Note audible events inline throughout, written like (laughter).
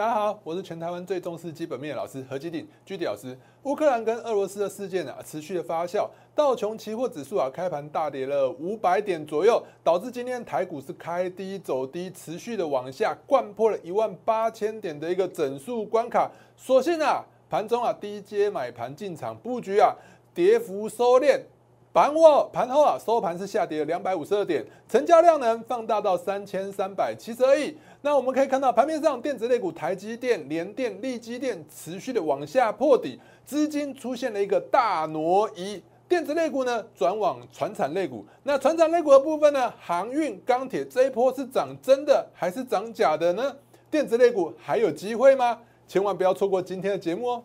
大家好，我是全台湾最重视基本面的老师何基鼎居迪老师。乌克兰跟俄罗斯的事件啊，持续的发酵，道琼期货指数啊开盘大跌了五百点左右，导致今天台股是开低走低，持续的往下灌破了一万八千点的一个整数关卡。所幸啊，盘中啊低阶买盘进场布局啊，跌幅收敛。盘后盘后啊，收盘是下跌了两百五十二点，成交量呢放大到三千三百七十二亿。那我们可以看到盘面上，电子类股台积电、联电、力积电持续的往下破底，资金出现了一个大挪移，电子类股呢转往船产类股。那船产类股的部分呢，航运、钢铁这一波是涨真的还是涨假的呢？电子类股还有机会吗？千万不要错过今天的节目哦！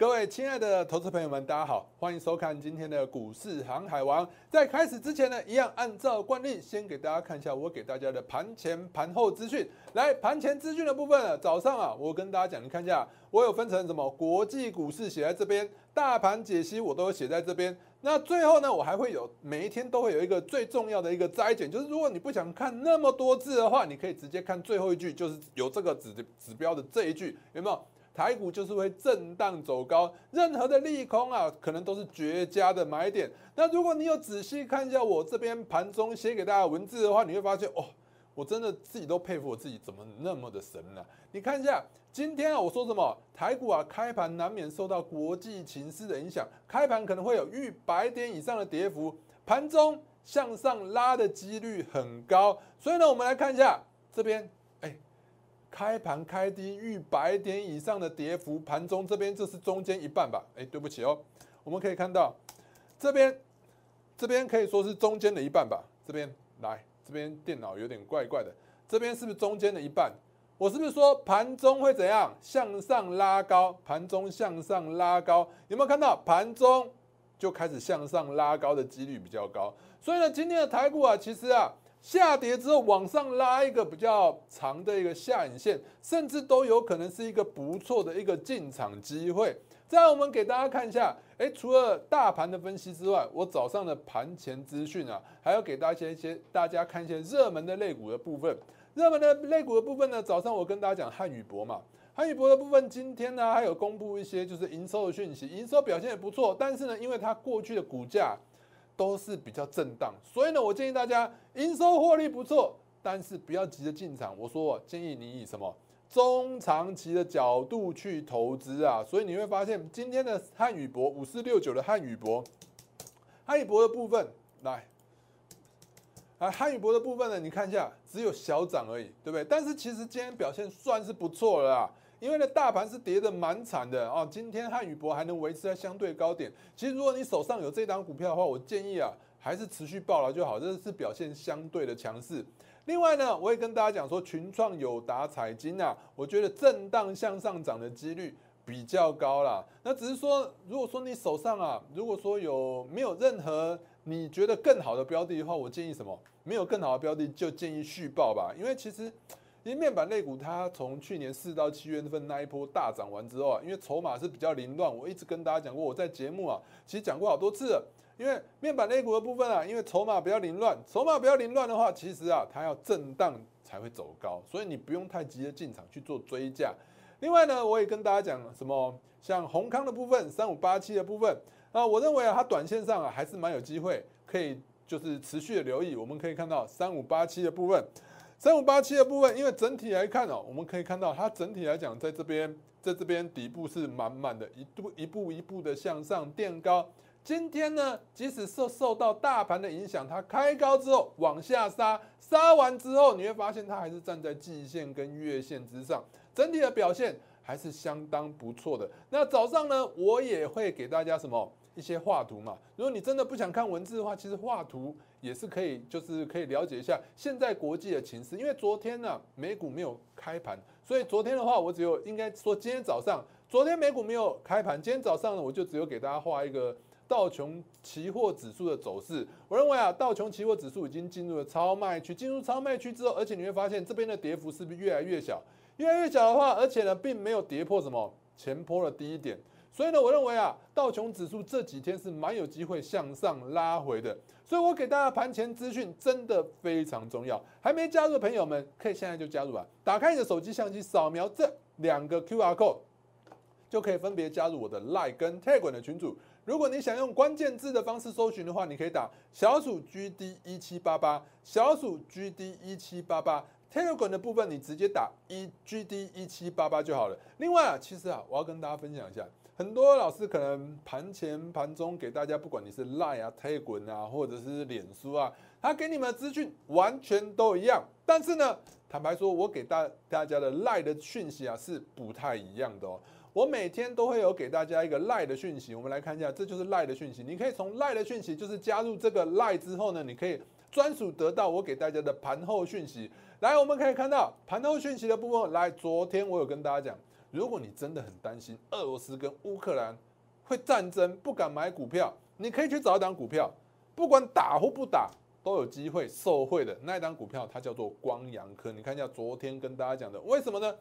各位亲爱的投资朋友们，大家好，欢迎收看今天的股市航海王。在开始之前呢，一样按照惯例，先给大家看一下我给大家的盘前、盘后资讯。来，盘前资讯的部分啊，早上啊，我跟大家讲，你看一下，我有分成什么国际股市写在这边，大盘解析我都有写在这边。那最后呢，我还会有每一天都会有一个最重要的一个摘减，就是如果你不想看那么多字的话，你可以直接看最后一句，就是有这个指指标的这一句，有没有？台股就是会震荡走高，任何的利空啊，可能都是绝佳的买点。那如果你有仔细看一下我这边盘中写给大家文字的话，你会发现哦，我真的自己都佩服我自己怎么那么的神呢？你看一下今天啊，我说什么？台股啊，开盘难免受到国际情势的影响，开盘可能会有逾百点以上的跌幅，盘中向上拉的几率很高。所以呢，我们来看一下这边。开盘开低逾百点以上的跌幅，盘中这边这是中间一半吧？哎，对不起哦，我们可以看到这边这边可以说是中间的一半吧？这边来这边电脑有点怪怪的，这边是不是中间的一半？我是不是说盘中会怎样向上拉高？盘中向上拉高，有没有看到盘中就开始向上拉高的几率比较高？所以呢，今天的台股啊，其实啊。下跌之后往上拉一个比较长的一个下影线，甚至都有可能是一个不错的一个进场机会。再我们给大家看一下，哎，除了大盘的分析之外，我早上的盘前资讯啊，还要给大家一些大家看一些热门的类股的部分。热门的类股的部分呢，早上我跟大家讲汉语博嘛，汉语博的部分今天呢还有公布一些就是营收的讯息，营收表现也不错，但是呢，因为它过去的股价。都是比较震荡，所以呢，我建议大家营收获利不错，但是不要急着进场。我说，建议你以什么中长期的角度去投资啊。所以你会发现，今天的汉语博五四六九的汉语博，汉语博的部分来，啊，汉语博的部分呢，你看一下，只有小涨而已，对不对？但是其实今天表现算是不错了。因为呢，大盘是跌的蛮惨的啊。今天汉语博还能维持在相对高点。其实如果你手上有这档股票的话，我建议啊，还是持续报了就好，这是表现相对的强势。另外呢，我也跟大家讲说，群创友达彩金啊，我觉得震荡向上涨的几率比较高啦。那只是说，如果说你手上啊，如果说有没有任何你觉得更好的标的的话，我建议什么？没有更好的标的，就建议续报吧。因为其实。因为面板类股，它从去年四到七月份那一波大涨完之后啊，因为筹码是比较凌乱，我一直跟大家讲过，我在节目啊，其实讲过好多次了。因为面板类股的部分啊，因为筹码比较凌乱，筹码比较凌乱的话，其实啊，它要震荡才会走高，所以你不用太急着进场去做追价。另外呢，我也跟大家讲什么，像宏康的部分，三五八七的部分啊，我认为啊，它短线上啊还是蛮有机会，可以就是持续的留意。我们可以看到三五八七的部分。三五八七的部分，因为整体来看哦，我们可以看到它整体来讲，在这边，在这边底部是满满的，一步一步一步的向上垫高。今天呢，即使受受到大盘的影响，它开高之后往下杀，杀完之后，你会发现它还是站在季线跟月线之上，整体的表现还是相当不错的。那早上呢，我也会给大家什么？一些画图嘛，如果你真的不想看文字的话，其实画图也是可以，就是可以了解一下现在国际的情势。因为昨天呢，美股没有开盘，所以昨天的话，我只有应该说今天早上，昨天美股没有开盘，今天早上呢，我就只有给大家画一个道琼期货指数的走势。我认为啊，道琼期货指数已经进入了超卖区，进入超卖区之后，而且你会发现这边的跌幅是不是越来越小？越来越小的话，而且呢，并没有跌破什么前坡的低点。所以呢，我认为啊，道琼指数这几天是蛮有机会向上拉回的。所以我给大家盘前资讯真的非常重要，还没加入的朋友们可以现在就加入啊！打开你的手机相机，扫描这两个 Q R code，就可以分别加入我的 Line 跟 Tag 的群组。如果你想用关键字的方式搜寻的话，你可以打小鼠 GD 一七八八，小鼠 GD 一七八八。Telegram 的部分你直接打一 GD 一七八八就好了。另外啊，其实啊，我要跟大家分享一下。很多老师可能盘前、盘中给大家，不管你是 Line 啊、tag 啊，或者是脸书啊，他给你们的资讯完全都一样。但是呢，坦白说，我给大大家的 Line 的讯息啊是不太一样的哦。我每天都会有给大家一个 Line 的讯息，我们来看一下，这就是 Line 的讯息。你可以从 Line 的讯息，就是加入这个 Line 之后呢，你可以专属得到我给大家的盘后讯息。来，我们可以看到盘后讯息的部分。来，昨天我有跟大家讲。如果你真的很担心俄罗斯跟乌克兰会战争，不敢买股票，你可以去找一档股票，不管打或不打，都有机会受惠的那一档股票，它叫做光阳科。你看一下昨天跟大家讲的，为什么呢？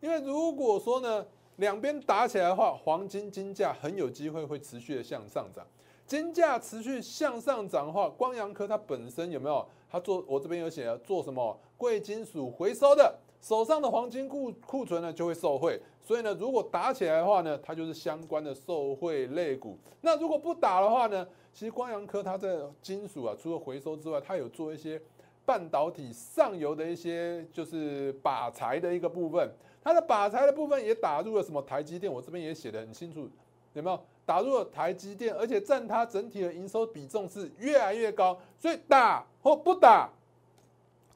因为如果说呢两边打起来的话，黄金金价很有机会会持续的向上涨。金价持续向上涨的话，光阳科它本身有没有？他做我这边有写了做什么贵金属回收的。手上的黄金库库存呢就会受贿，所以呢，如果打起来的话呢，它就是相关的受贿类股。那如果不打的话呢，其实光阳科它的金属啊，除了回收之外，它有做一些半导体上游的一些就是靶材的一个部分。它的靶材的部分也打入了什么台积电，我这边也写的很清楚，有没有打入了台积电？而且占它整体的营收比重是越来越高，所以打或不打。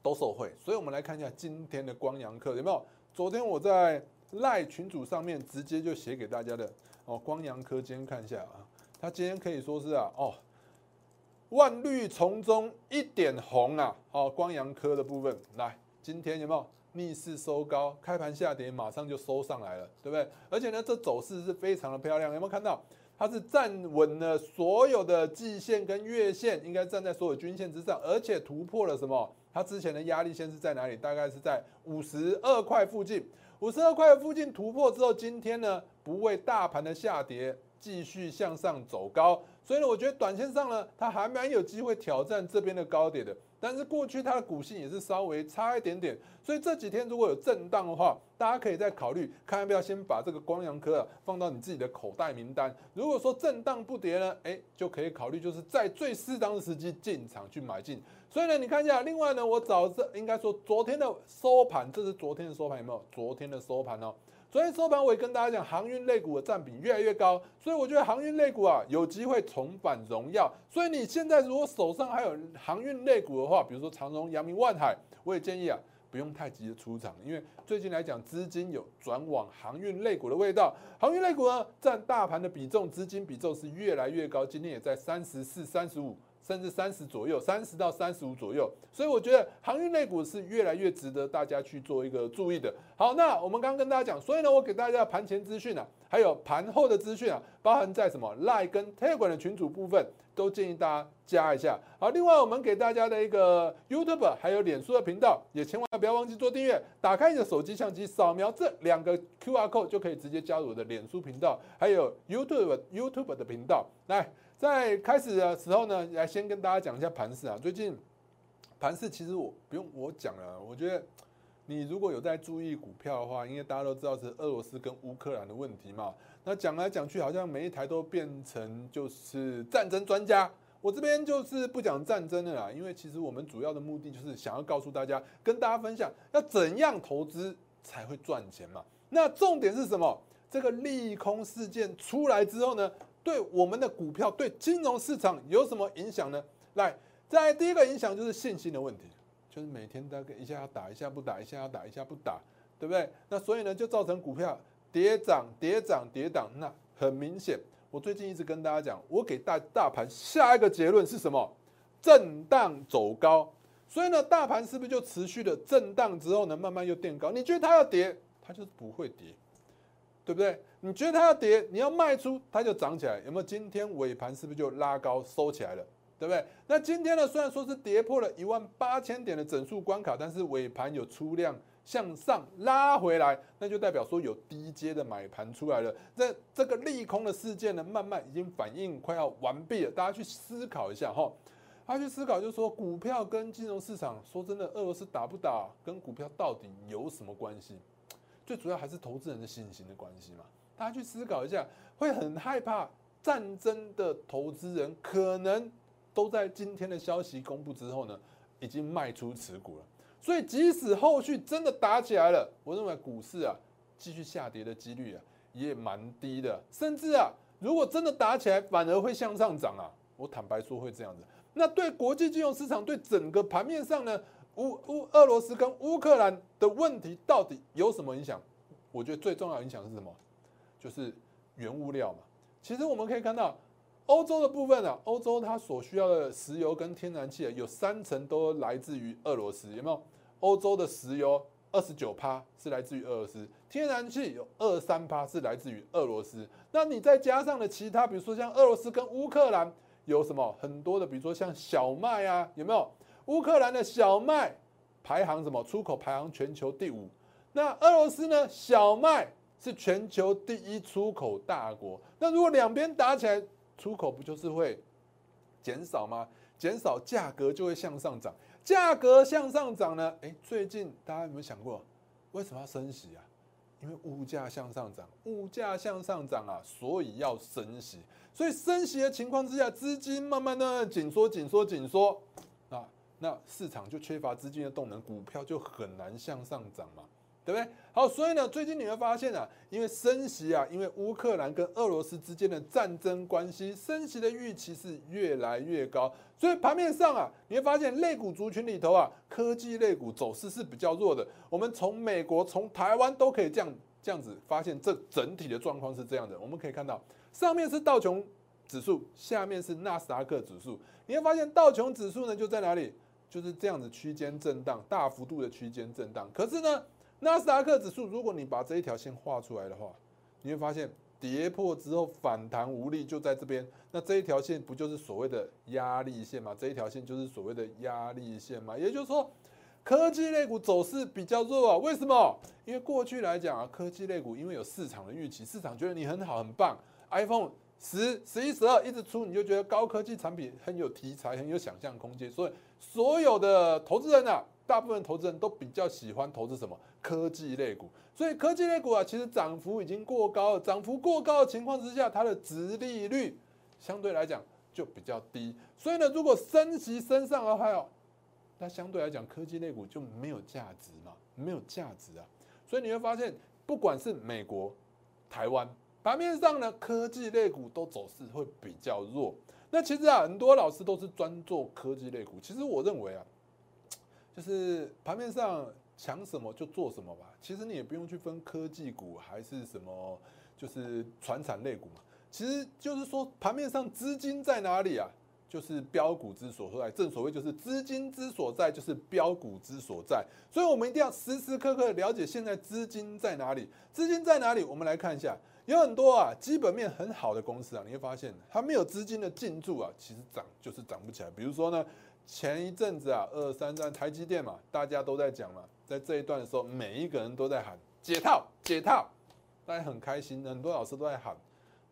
都受贿，所以我们来看一下今天的光阳科有没有？昨天我在赖群组上面直接就写给大家的哦，光阳科今天看一下啊，它今天可以说是啊哦，万绿丛中一点红啊，哦，光阳科的部分来，今天有没有逆势收高，开盘下跌马上就收上来了，对不对？而且呢，这走势是非常的漂亮，有没有看到？它是站稳了所有的季线跟月线，应该站在所有均线之上，而且突破了什么？它之前的压力线是在哪里？大概是在五十二块附近。五十二块附近突破之后，今天呢不为大盘的下跌，继续向上走高。所以呢，我觉得短线上呢，它还蛮有机会挑战这边的高点的。但是过去它的股性也是稍微差一点点，所以这几天如果有震荡的话，大家可以再考虑看要不要先把这个光阳科啊放到你自己的口袋名单。如果说震荡不跌呢，哎，就可以考虑就是在最适当的时机进场去买进。所以呢，你看一下，另外呢，我早这应该说昨天的收盘，这是昨天的收盘有没有？昨天的收盘哦。昨天收盘我也跟大家讲，航运类股的占比越来越高，所以我觉得航运类股啊有机会重返荣耀。所以你现在如果手上还有航运类股的话，比如说长荣、阳明、万海，我也建议啊不用太急着出场，因为最近来讲资金有转往航运类股的味道。航运类股呢占大盘的比重，资金比重是越来越高，今天也在三十四、三十五。甚至三十左右，三十到三十五左右，所以我觉得航运类股是越来越值得大家去做一个注意的。好，那我们刚刚跟大家讲，所以呢，我给大家盘前资讯啊，还有盘后的资讯啊，包含在什么 Line 跟 Telegram 的群组部分，都建议大家加一下。好，另外我们给大家的一个 YouTube 还有脸书的频道，也千万不要忘记做订阅。打开你的手机相机，扫描这两个 QR code 就可以直接加入我的脸书频道，还有 YouTube YouTube 的频道。来。在开始的时候呢，来先跟大家讲一下盘势啊。最近盘势其实我不用我讲了，我觉得你如果有在注意股票的话，因为大家都知道是俄罗斯跟乌克兰的问题嘛。那讲来讲去，好像每一台都变成就是战争专家。我这边就是不讲战争的啦，因为其实我们主要的目的就是想要告诉大家，跟大家分享要怎样投资才会赚钱嘛。那重点是什么？这个利空事件出来之后呢？对我们的股票、对金融市场有什么影响呢？来，在第一个影响就是信心的问题，就是每天大概一下要打一下不打，一下要打一下不打，对不对？那所以呢，就造成股票跌涨、跌涨、跌涨。那很明显，我最近一直跟大家讲，我给大大盘下一个结论是什么？震荡走高。所以呢，大盘是不是就持续的震荡之后呢，慢慢又垫高？你觉得它要跌，它就是不会跌。对不对？你觉得它要跌，你要卖出，它就涨起来。有没有？今天尾盘是不是就拉高收起来了？对不对？那今天呢，虽然说是跌破了一万八千点的整数关卡，但是尾盘有出量向上拉回来，那就代表说有低阶的买盘出来了。这这个利空的事件呢，慢慢已经反应快要完毕了。大家去思考一下哈，他去思考就是说，股票跟金融市场，说真的，俄罗斯打不打，跟股票到底有什么关系？最主要还是投资人的信心的关系嘛。大家去思考一下，会很害怕战争的投资人可能。都在今天的消息公布之后呢，已经卖出持股了。所以即使后续真的打起来了，我认为股市啊继续下跌的几率啊也蛮低的。甚至啊，如果真的打起来，反而会向上涨啊。我坦白说会这样子。那对国际金融市场，对整个盘面上呢，乌乌俄罗斯跟乌克兰的问题到底有什么影响？我觉得最重要影响是什么？就是原物料嘛。其实我们可以看到。欧洲的部分啊，欧洲它所需要的石油跟天然气啊，有三成都来自于俄罗斯，有没有？欧洲的石油二十九趴是来自于俄罗斯，天然气有二三趴是来自于俄罗斯。那你再加上了其他，比如说像俄罗斯跟乌克兰有什么很多的，比如说像小麦啊，有没有？乌克兰的小麦排行什么？出口排行全球第五。那俄罗斯呢？小麦是全球第一出口大国。那如果两边打起来，出口不就是会减少吗？减少价格就会向上涨，价格向上涨呢？诶，最近大家有没有想过，为什么要升息啊？因为物价向上涨，物价向上涨啊，所以要升息。所以升息的情况之下，资金慢慢的紧缩、紧缩、紧缩，那市场就缺乏资金的动能，股票就很难向上涨嘛。对不对？好，所以呢，最近你会发现啊，因为升息啊，因为乌克兰跟俄罗斯之间的战争关系，升息的预期是越来越高。所以盘面上啊，你会发现类股族群里头啊，科技类股走势是比较弱的。我们从美国、从台湾都可以这样这样子发现，这整体的状况是这样的。我们可以看到，上面是道琼指数，下面是纳斯达克指数。你会发现道琼指数呢就在哪里？就是这样子区间震荡，大幅度的区间震荡。可是呢？纳斯达克指数，如果你把这一条线画出来的话，你会发现跌破之后反弹无力，就在这边。那这一条线不就是所谓的压力线吗？这一条线就是所谓的压力线嘛。也就是说，科技类股走势比较弱啊。为什么？因为过去来讲啊，科技类股因为有市场的预期，市场觉得你很好很棒，iPhone 十、十一、十二一直出，你就觉得高科技产品很有题材，很有想象空间，所以所有的投资人啊。大部分投资人都比较喜欢投资什么科技类股，所以科技类股啊，其实涨幅已经过高了。涨幅过高的情况之下，它的值利率相对来讲就比较低。所以呢，如果升息升上的话，那相对来讲科技类股就没有价值嘛，没有价值啊。所以你会发现，不管是美国、台湾盘面上呢，科技类股都走势会比较弱。那其实啊，很多老师都是专做科技类股。其实我认为啊。就是盘面上抢什么就做什么吧，其实你也不用去分科技股还是什么，就是传产类股嘛。其实就是说盘面上资金在哪里啊？就是标股之所在，正所谓就是资金之所在，就是标股之所在。所以我们一定要时时刻刻了解现在资金在哪里，资金在哪里？我们来看一下，有很多啊基本面很好的公司啊，你会发现它没有资金的进驻啊，其实涨就是涨不起来。比如说呢？前一阵子啊，二三三台积电嘛，大家都在讲嘛，在这一段的时候，每一个人都在喊解套解套，大家很开心，很多老师都在喊。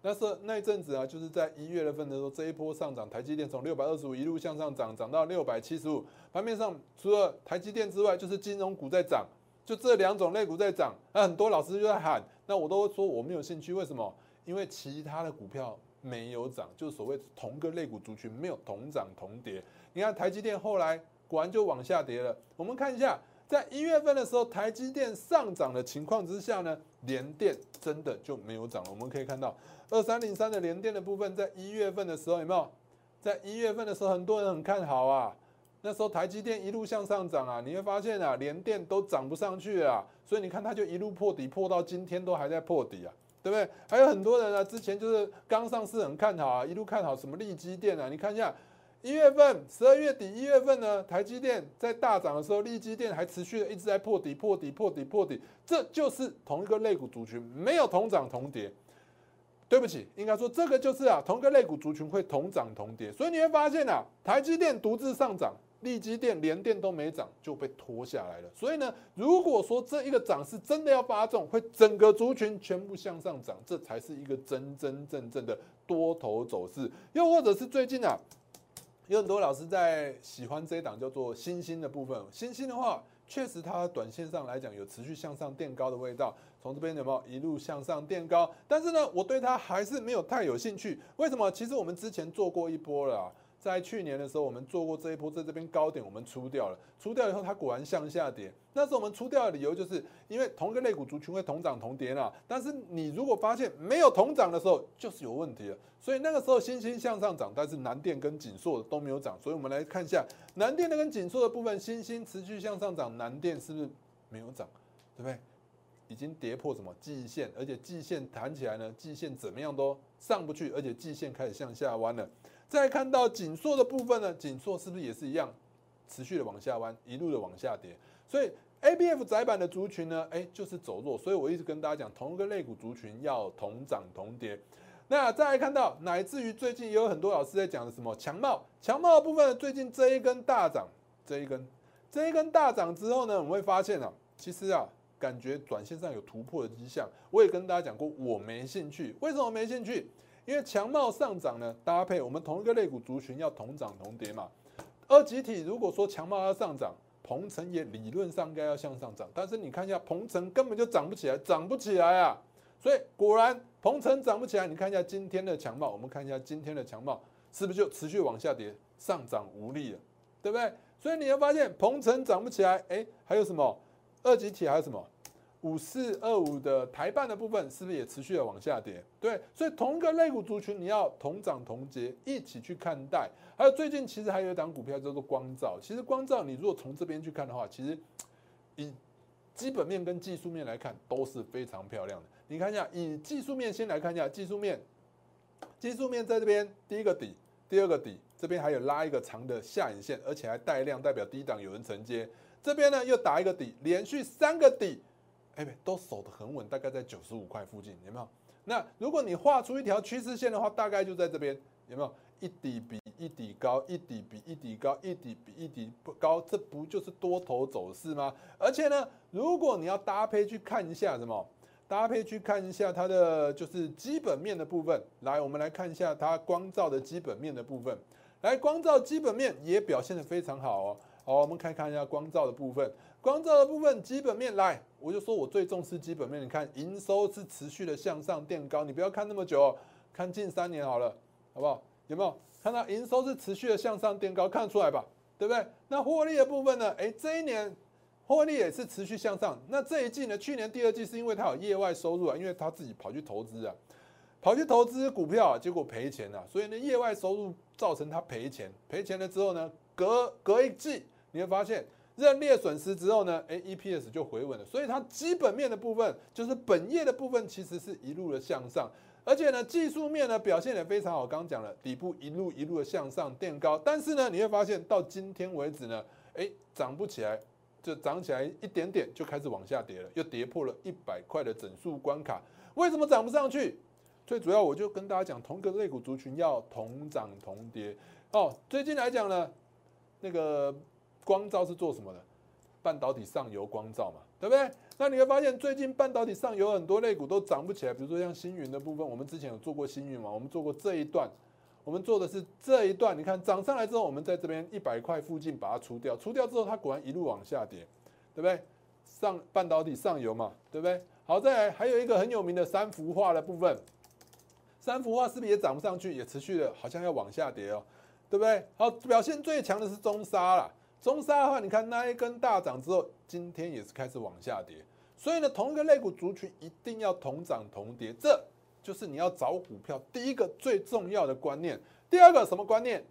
那是那一阵子啊，就是在一月份的时候，这一波上涨，台积电从六百二十五一路向上涨，涨到六百七十五。盘面上除了台积电之外，就是金融股在涨，就这两种类股在涨。那很多老师就在喊，那我都说我没有兴趣，为什么？因为其他的股票没有涨，就所谓同个类股族群没有同涨同跌。你看台积电后来果然就往下跌了。我们看一下，在一月份的时候，台积电上涨的情况之下呢，联电真的就没有涨了。我们可以看到二三零三的联电的部分，在一月份的时候有没有？在一月份的时候，很多人很看好啊。那时候台积电一路向上涨啊，你会发现啊，联电都涨不上去啊。所以你看它就一路破底，破到今天都还在破底啊，对不对？还有很多人啊，之前就是刚上市很看好啊，一路看好什么利基电啊，你看一下。一月份、十二月底、一月份呢，台积电在大涨的时候，利基电还持续的一直在破底、破底、破底、破底，这就是同一个类股族群，没有同涨同跌。对不起，应该说这个就是啊，同一个类股族群会同涨同跌，所以你会发现啊，台积电独自上涨，利基电连电都没涨就被拖下来了。所以呢，如果说这一个涨势真的要发动，会整个族群全部向上涨，这才是一个真真正正的多头走势。又或者是最近啊，有很多老师在喜欢这一档叫做新兴的部分，新兴的话。确实，它短线上来讲有持续向上垫高的味道，从这边有没有一路向上垫高？但是呢，我对它还是没有太有兴趣。为什么？其实我们之前做过一波了。在去年的时候，我们做过这一波，在这边高点我们出掉了，出掉以后它果然向下跌。那时候我们出掉的理由就是因为同一个类股族群会同涨同跌啦。但是你如果发现没有同涨的时候，就是有问题了。所以那个时候新兴向上涨，但是南电跟锦硕都没有涨。所以我们来看一下南电的跟锦硕的部分，新兴持续向上涨，南电是不是没有涨？对不对？已经跌破什么季线，而且季线弹起来呢，季线怎么样都上不去，而且季线开始向下弯了。再看到紧缩的部分呢，紧缩是不是也是一样，持续的往下弯，一路的往下跌？所以 A B F 窄板的族群呢，哎，就是走弱。所以我一直跟大家讲，同一个类股族群要同涨同跌。那再来看到，乃至于最近也有很多老师在讲的什么强茂，强茂的部分，最近这一根大涨，这一根，这一根大涨之后呢，我们会发现啊，其实啊，感觉短线上有突破的迹象。我也跟大家讲过，我没兴趣。为什么没兴趣？因为强貌上涨呢，搭配我们同一个类股族群要同涨同跌嘛。二集体如果说强貌要上涨，鹏程也理论上应该要向上涨，但是你看一下鹏程根本就涨不起来，涨不起来啊。所以果然鹏程涨不起来，你看一下今天的强貌，我们看一下今天的强貌是不是就持续往下跌，上涨无力了，对不对？所以你会发现鹏程涨不起来，哎，还有什么二集体还有什么？五四二五的台半的部分是不是也持续的往下跌？对，所以同一个类股族群，你要同涨同跌一起去看待。还有最近其实还有一档股票叫做光照，其实光照你如果从这边去看的话，其实以基本面跟技术面来看都是非常漂亮的。你看一下，以技术面先来看一下技术面，技术面在这边第一个底，第二个底，这边还有拉一个长的下影线，而且还带量，代表低档有人承接。这边呢又打一个底，连续三个底。哎，都守得很稳，大概在九十五块附近，有没有？那如果你画出一条趋势线的话，大概就在这边，有没有？一底比一底高，一底比一底高，一底比一底不高，这不就是多头走势吗？而且呢，如果你要搭配去看一下什么，搭配去看一下它的就是基本面的部分。来，我们来看一下它光照的基本面的部分。来，光照基本面也表现得非常好哦。好，我们看看一下光照的部分。光照的部分基本面来，我就说我最重视基本面。你看营收是持续的向上垫高，你不要看那么久，看近三年好了，好不好？有没有看到营收是持续的向上垫高？看得出来吧？对不对？那获利的部分呢？哎，这一年获利也是持续向上。那这一季呢？去年第二季是因为它有业外收入啊，因为他自己跑去投资啊，跑去投资股票，结果赔钱了，所以呢，业外收入造成他赔钱。赔钱了之后呢，隔隔一季你会发现。认列损失之后呢，哎，EPS 就回稳了，所以它基本面的部分，就是本业的部分，其实是一路的向上，而且呢，技术面呢表现也非常好。刚刚讲了，底部一路一路的向上垫高，但是呢，你会发现到今天为止呢，哎，涨不起来，就涨起来一点点就开始往下跌了，又跌破了一百块的整数关卡。为什么涨不上去？最主要我就跟大家讲，同一个类股族群要同涨同跌哦。最近来讲呢，那个。光照是做什么的？半导体上游光照嘛，对不对？那你会发现最近半导体上游很多类股都涨不起来，比如说像星云的部分，我们之前有做过星云嘛，我们做过这一段，我们做的是这一段。你看涨上来之后，我们在这边一百块附近把它除掉，除掉之后它果然一路往下跌，对不对？上半导体上游嘛，对不对？好，再来还有一个很有名的三幅画的部分，三幅画是不是也涨不上去，也持续的好像要往下跌哦，对不对？好，表现最强的是中沙了。中沙的话，你看那一根大涨之后，今天也是开始往下跌。所以呢，同一个类股族群一定要同涨同跌，这就是你要找股票第一个最重要的观念。第二个什么观念？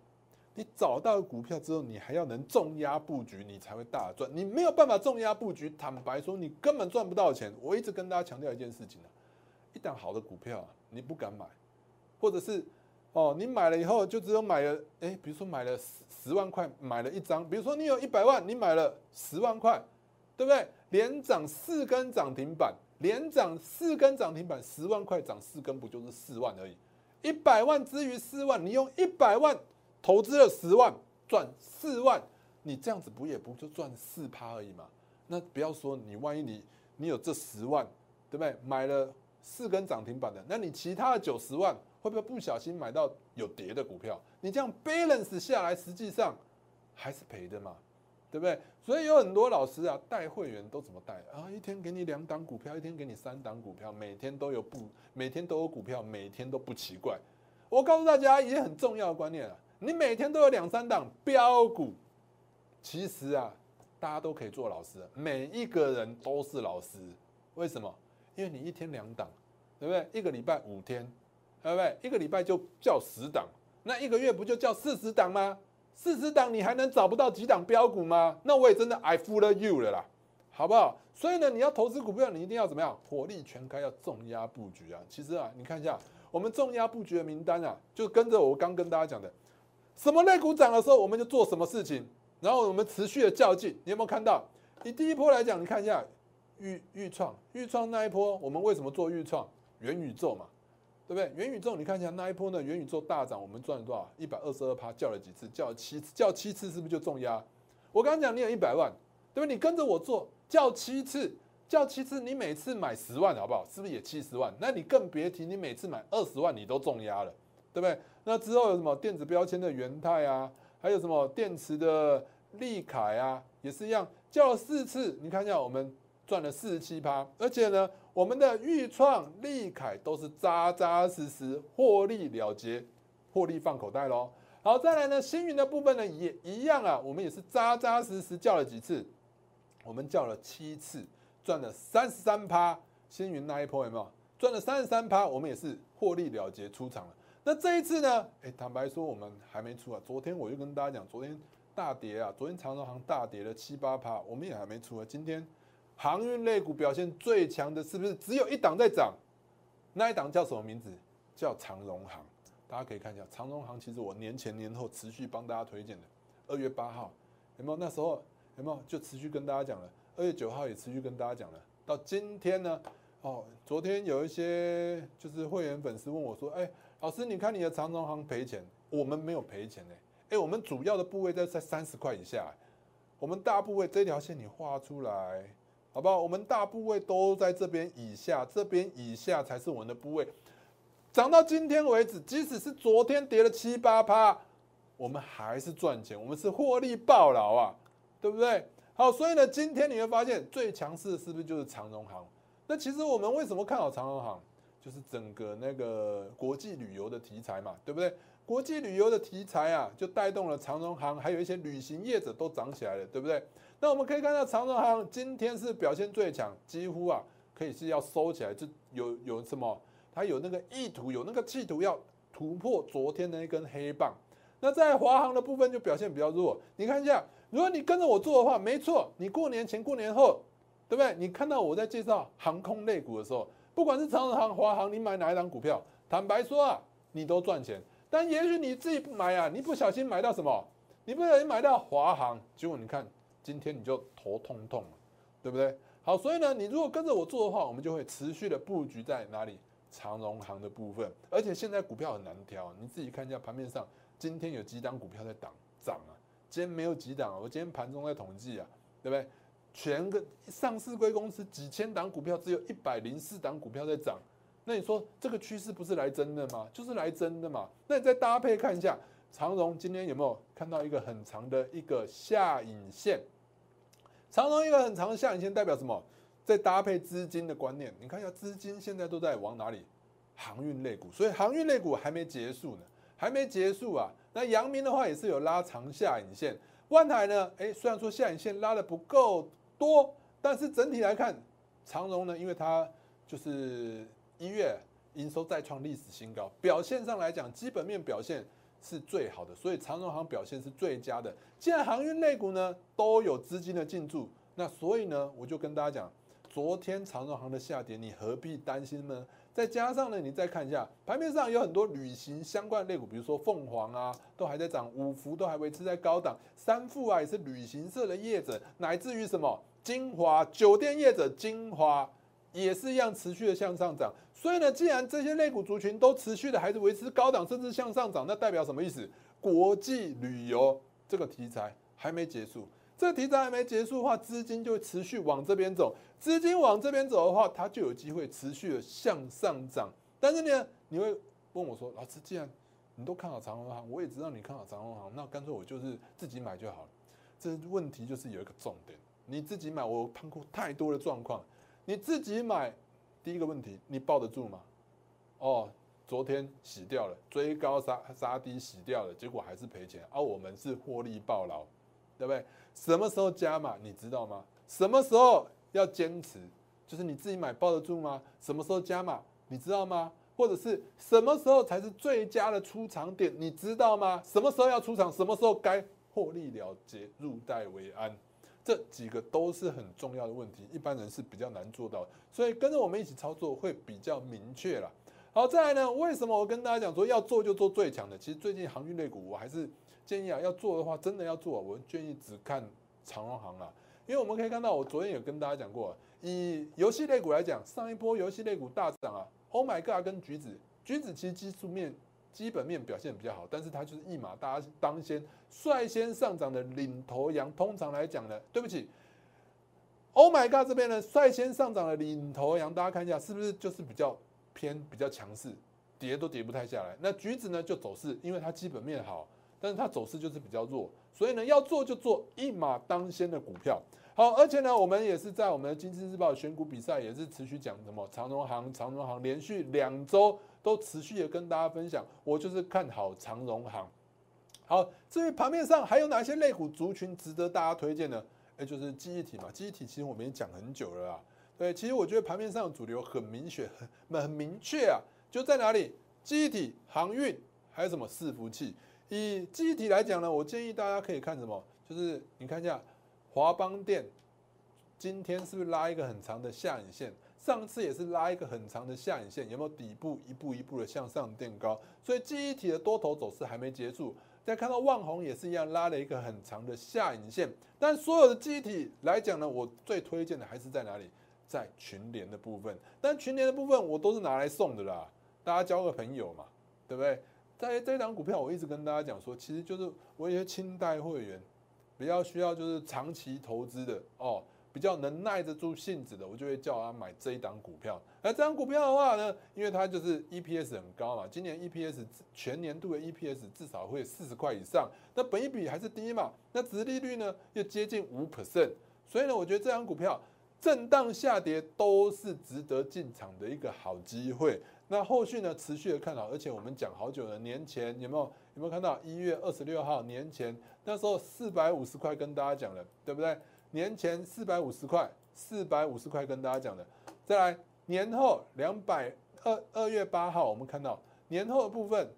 你找到股票之后，你还要能重压布局，你才会大赚。你没有办法重压布局，坦白说，你根本赚不到钱。我一直跟大家强调一件事情啊，一档好的股票你不敢买，或者是。哦，你买了以后就只有买了，哎，比如说买了十十万块买了一张，比如说你有一百万，你买了十万块，对不对？连涨四根涨停板，连涨四根涨停板，十万块涨四根，不就是四万而已？一百万之于四万，你用一百万投资了十万，赚四万，你这样子不也不就赚四趴而已嘛？那不要说你万一你你有这十万，对不对？买了四根涨停板的，那你其他的九十万会不会不小心买到有跌的股票？你这样 balance 下来，实际上还是赔的嘛，对不对？所以有很多老师啊，带会员都怎么带啊？一天给你两档股票，一天给你三档股票，每天都有不，每天都有股票，每天都不奇怪。我告诉大家一个很重要的观念啊，你每天都有两三档标股，其实啊，大家都可以做老师，每一个人都是老师。为什么？因为你一天两档，对不对？一个礼拜五天，对不对？一个礼拜就叫十档，那一个月不就叫四十档吗？四十档你还能找不到几档标股吗？那我也真的 I fool you 了啦，好不好？所以呢，你要投资股票，你一定要怎么样？火力全开，要重压布局啊！其实啊，你看一下我们重压布局的名单啊，就跟着我刚跟大家讲的，什么类股涨的时候，我们就做什么事情，然后我们持续的较劲。你有没有看到？你第一波来讲，你看一下预预创预创那一波，我们为什么做预创？元宇宙嘛。对不对？元宇宙，你看一下那一波呢？元宇宙大涨，我们赚了多少？一百二十二趴，叫了几次？叫了七次，叫七次是不是就重压？我刚刚讲你有一百万，对不对？你跟着我做，叫七次，叫七次，你每次买十万，好不好？是不是也七十万？那你更别提，你每次买二十万，你都重压了，对不对？那之后有什么电子标签的元泰啊？还有什么电池的利凯啊？也是一样，叫了四次，你看一下，我们赚了四十七趴，而且呢？我们的豫创、利凯都是扎扎实实获利了结，获利放口袋喽。好，再来呢，星云的部分呢也一样啊，我们也是扎扎实实叫了几次，我们叫了七次，赚了三十三趴。星云那一波有没有赚了三十三趴？我们也是获利了结出场了。那这一次呢？哎，坦白说我们还没出啊。昨天我就跟大家讲，昨天大跌啊，昨天长荣行大跌了七八趴，我们也还没出啊。今天。航运类股表现最强的是不是只有一档在涨？那一档叫什么名字？叫长荣行。大家可以看一下，长荣行其实我年前年后持续帮大家推荐的。二月八号有没有？那时候有没有就持续跟大家讲了？二月九号也持续跟大家讲了。到今天呢？哦，昨天有一些就是会员粉丝问我说：“哎，老师，你看你的长荣行赔钱，我们没有赔钱呢。哎，我们主要的部位在在三十块以下，我们大部位这条线你画出来。”好不好？我们大部位都在这边以下，这边以下才是我们的部位。涨到今天为止，即使是昨天跌了七八趴，我们还是赚钱，我们是获利爆老啊，对不对？好，所以呢，今天你会发现最强势的是不是就是长荣行？那其实我们为什么看好长荣行？就是整个那个国际旅游的题材嘛，对不对？国际旅游的题材啊，就带动了长荣行，还有一些旅行业者都涨起来了，对不对？那我们可以看到长荣行今天是表现最强，几乎啊可以是要收起来，就有有什么？它有那个意图，有那个企图要突破昨天的那根黑棒。那在华航的部分就表现比较弱。你看一下，如果你跟着我做的话，没错，你过年前、过年后，对不对？你看到我在介绍航空类股的时候，不管是长荣航、华航，你买哪一档股票，坦白说啊，你都赚钱。但也许你自己不买啊，你不小心买到什么？你不小心买到华航，结果你看。今天你就头痛痛了，对不对？好，所以呢，你如果跟着我做的话，我们就会持续的布局在哪里？长荣行的部分。而且现在股票很难挑，你自己看一下盘面上，今天有几档股票在涨涨啊？今天没有几档，我今天盘中在统计啊，对不对？全个上市贵公司几千档股票，只有一百零四档股票在涨，那你说这个趋势不是来真的吗？就是来真的嘛？那你再搭配看一下，长荣今天有没有看到一个很长的一个下影线？长荣一个很长的下影线代表什么？在搭配资金的观念，你看一下资金现在都在往哪里？航运类股，所以航运类股还没结束呢，还没结束啊。那阳明的话也是有拉长下影线，万海呢？哎，虽然说下影线拉的不够多，但是整体来看，长荣呢，因为它就是一月营收再创历史新高，表现上来讲，基本面表现。是最好的，所以长荣行表现是最佳的。既然航运类股呢都有资金的进驻，那所以呢，我就跟大家讲，昨天长荣行的下跌，你何必担心呢？再加上呢，你再看一下盘面上有很多旅行相关类股，比如说凤凰啊，都还在涨，五福都还维持在高档，三富啊也是旅行社的业者，乃至于什么金华酒店业者金华也是一样持续的向上涨。所以呢，既然这些类股族群都持续的还是维持高档，甚至向上涨，那代表什么意思？国际旅游这个题材还没结束。这个题材还没结束的话，资金就会持续往这边走。资金往这边走的话，它就有机会持续的向上涨。但是呢，你会问我说：“老师，既然你都看好长隆行，我也知道你看好长隆行，那干脆我就是自己买就好了。”这问题就是有一个重点，你自己买，我看过太多的状况。你自己买，第一个问题，你抱得住吗？哦，昨天洗掉了，追高杀杀低洗掉了，结果还是赔钱。而我们是获利暴牢，对不对？什么时候加码，你知道吗？什么时候要坚持？就是你自己买抱得住吗？什么时候加码，你知道吗？或者是什么时候才是最佳的出场点，你知道吗？什么时候要出场，什么时候该获利了结，入袋为安，这几个都是很重要的问题，一般人是比较难做到，所以跟着我们一起操作会比较明确了。好，再来呢，为什么我跟大家讲说要做就做最强的？其实最近航运类股我还是。建议啊，要做的话，真的要做，我建议只看长荣航啊，因为我们可以看到，我昨天有跟大家讲过，以游戏类股来讲，上一波游戏类股大涨啊，Oh my God，跟橘子，橘子其实技术面、基本面表现比较好，但是它就是一马大当先，率先上涨的领头羊。通常来讲呢，对不起，Oh my God 这边呢，率先上涨的领头羊，大家看一下是不是就是比较偏、比较强势，跌都跌不太下来。那橘子呢就走势，因为它基本面好。但是它走势就是比较弱，所以呢，要做就做一马当先的股票。好，而且呢，我们也是在我们的《经济日报》选股比赛，也是持续讲什么长荣行、长荣行，连续两周都持续的跟大家分享，我就是看好长荣行。好，至于盘面上还有哪些类股族群值得大家推荐呢？哎，就是记忆体嘛，记忆体其实我们也讲很久了啊。对，其实我觉得盘面上的主流很明显、很 (laughs) 很明确啊，就在哪里？记忆体、航运，还有什么伺服器？以记忆体来讲呢，我建议大家可以看什么？就是你看一下华邦电，今天是不是拉一个很长的下影线？上次也是拉一个很长的下影线，有没有底部一步一步的向上垫高？所以记忆体的多头走势还没结束。再看到万宏也是一样，拉了一个很长的下影线。但所有的记忆体来讲呢，我最推荐的还是在哪里？在群联的部分。但群联的部分我都是拿来送的啦，大家交个朋友嘛，对不对？在这档股票，我一直跟大家讲说，其实就是我一些清代会员比较需要就是长期投资的哦，比较能耐得住性子的，我就会叫他买这一档股票。那这档股票的话呢，因为它就是 EPS 很高嘛，今年 EPS 全年度的 EPS 至少会四十块以上，那本益比还是低嘛，那殖利率呢又接近五 percent，所以呢，我觉得这档股票震荡下跌都是值得进场的一个好机会。那后续呢？持续的看好，而且我们讲好久了。年前有没有有没有看到一月二十六号年前那时候四百五十块跟大家讲了，对不对？年前四百五十块，四百五十块跟大家讲的。再来年后两百二二月八号，我们看到年后的部分，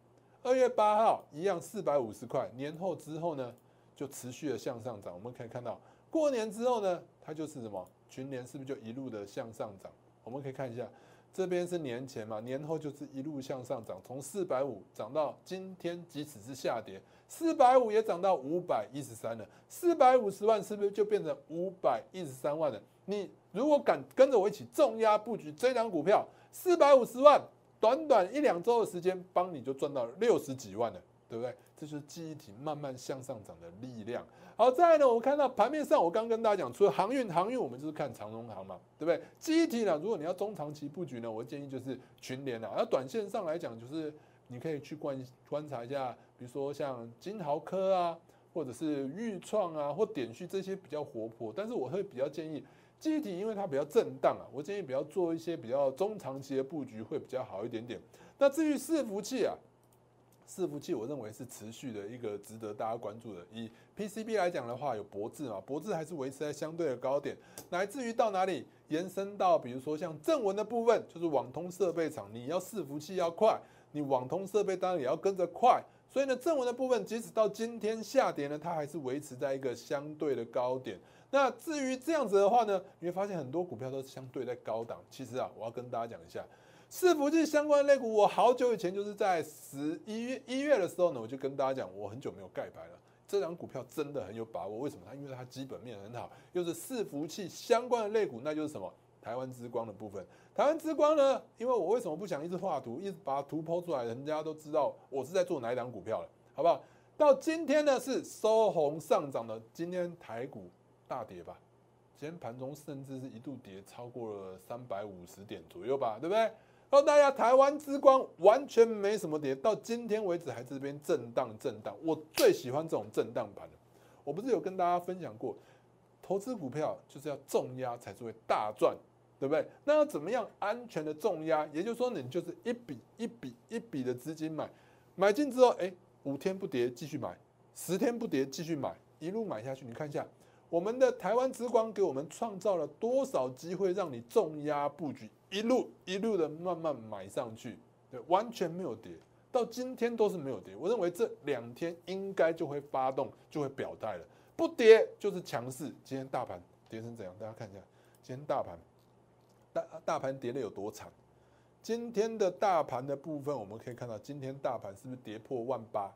二月八号一样四百五十块。年后之后呢，就持续的向上涨。我们可以看到过年之后呢，它就是什么群年是不是就一路的向上涨？我们可以看一下。这边是年前嘛，年后就是一路向上涨，从四百五涨到今天，即使是下跌，四百五也涨到五百一十三了。四百五十万是不是就变成五百一十三万了？你如果敢跟着我一起重压布局这张股票，四百五十万，短短一两周的时间，帮你就赚到六十几万了，对不对？这就是记忆体慢慢向上涨的力量。好，再来呢，我看到盘面上，我刚跟大家讲，除了航运，航运我们就是看长荣航嘛，对不对？记忆体呢，如果你要中长期布局呢，我建议就是群联啊。而短线上来讲，就是你可以去观观察一下，比如说像金豪科啊，或者是裕创啊，或点旭这些比较活泼。但是我会比较建议记忆体，因为它比较震荡啊，我建议比较做一些比较中长期的布局会比较好一点点。那至于伺服器啊。伺服器，我认为是持续的一个值得大家关注的。以 PCB 来讲的话，有博智嘛，博智还是维持在相对的高点，乃至于到哪里延伸到，比如说像正文的部分，就是网通设备厂，你要伺服器要快，你网通设备当然也要跟着快。所以呢，正文的部分，即使到今天下跌呢，它还是维持在一个相对的高点。那至于这样子的话呢，你会发现很多股票都是相对在高档。其实啊，我要跟大家讲一下。伺服器相关的类股，我好久以前就是在十一月一月的时候呢，我就跟大家讲，我很久没有盖牌了。这张股票真的很有把握，为什么？它因为它基本面很好，又是伺服器相关的类股，那就是什么？台湾之光的部分。台湾之光呢，因为我为什么不想一直画图，一直把图抛出来，人家都知道我是在做哪一档股票了，好不好？到今天呢是收红上涨的，今天台股大跌吧？今天盘中甚至是一度跌超过了三百五十点左右吧，对不对？告诉大家，台湾之光完全没什么跌，到今天为止还这边震荡震荡。我最喜欢这种震荡盘我不是有跟大家分享过，投资股票就是要重压才是会大赚，对不对？那要怎么样安全的重压？也就是说，你就是一笔一笔一笔的资金买，买进之后，哎，五天不跌继续买，十天不跌继续买，一路买下去。你看一下。我们的台湾之光给我们创造了多少机会，让你重压布局，一路一路的慢慢买上去，对，完全没有跌，到今天都是没有跌。我认为这两天应该就会发动，就会表态了，不跌就是强势。今天大盘跌成怎样？大家看一下，今天大盘大大盘跌的有多惨？今天的大盘的部分，我们可以看到，今天大盘是不是跌破万八？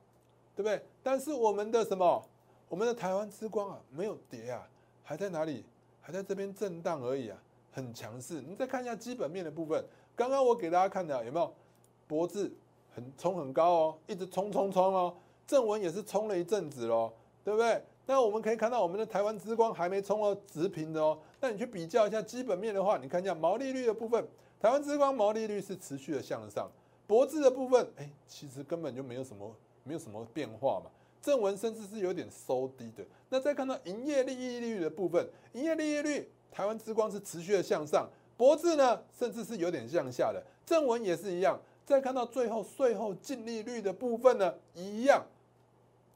对不对？但是我们的什么？我们的台湾之光啊，没有跌啊，还在哪里？还在这边震荡而已啊，很强势。你再看一下基本面的部分，刚刚我给大家看的有没有？脖子很冲很高哦，一直冲冲冲哦。正文也是冲了一阵子喽，对不对？那我们可以看到我们的台湾之光还没冲到直平的哦。那你去比较一下基本面的话，你看一下毛利率的部分，台湾之光毛利率是持续的向上，脖子的部分，哎，其实根本就没有什么没有什么变化嘛。正文甚至是有点收低的。那再看到营业利益率的部分，营业利益率台湾之光是持续的向上，博智呢甚至是有点向下的。正文也是一样。再看到最后税后净利率的部分呢，一样，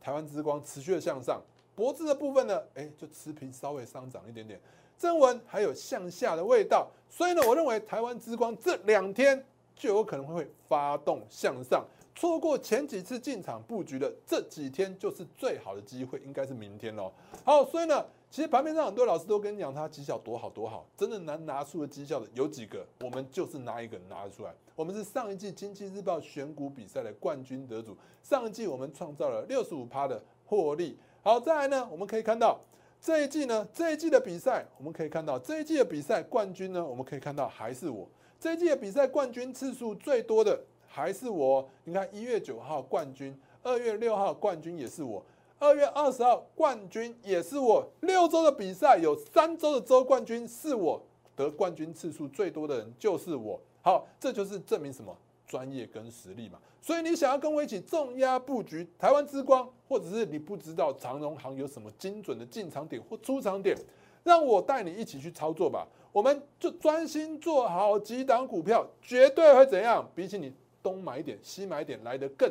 台湾之光持续的向上，脖子的部分呢，哎，就持平稍微上涨一点点。正文还有向下的味道，所以呢，我认为台湾之光这两天就有可能会发动向上。错过前几次进场布局的这几天，就是最好的机会，应该是明天喽。好，所以呢，其实盘面上很多老师都跟你讲，他绩效多好多好，真的能拿出的绩效的有几个？我们就是拿一个拿得出来。我们是上一季经济日报选股比赛的冠军得主，上一季我们创造了六十五趴的获利。好，再来呢，我们可以看到这一季呢，这一季的比赛，我们可以看到这一季的比赛冠军呢，我们可以看到还是我。这一季的比赛冠军次数最多的。还是我，你看一月九号冠军，二月六号冠军也是我，二月二十号冠军也是我，六周的比赛有三周的周冠军是我，得冠军次数最多的人就是我。好，这就是证明什么专业跟实力嘛。所以你想要跟我一起重压布局台湾之光，或者是你不知道长荣行有什么精准的进场点或出场点，让我带你一起去操作吧。我们就专心做好几档股票，绝对会怎样？比起你。东买一点，西买一点，来的更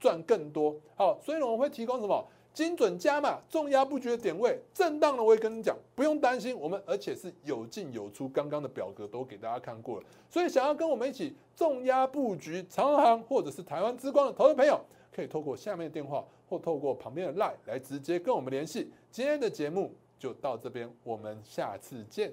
赚更多。好，所以呢，我会提供什么精准加码、重压布局的点位，震荡呢，我也跟你讲，不用担心，我们而且是有进有出。刚刚的表格都给大家看过了，所以想要跟我们一起重压布局长航或者是台湾之光的投资朋友，可以透过下面的电话或透过旁边的 line 来直接跟我们联系。今天的节目就到这边，我们下次见。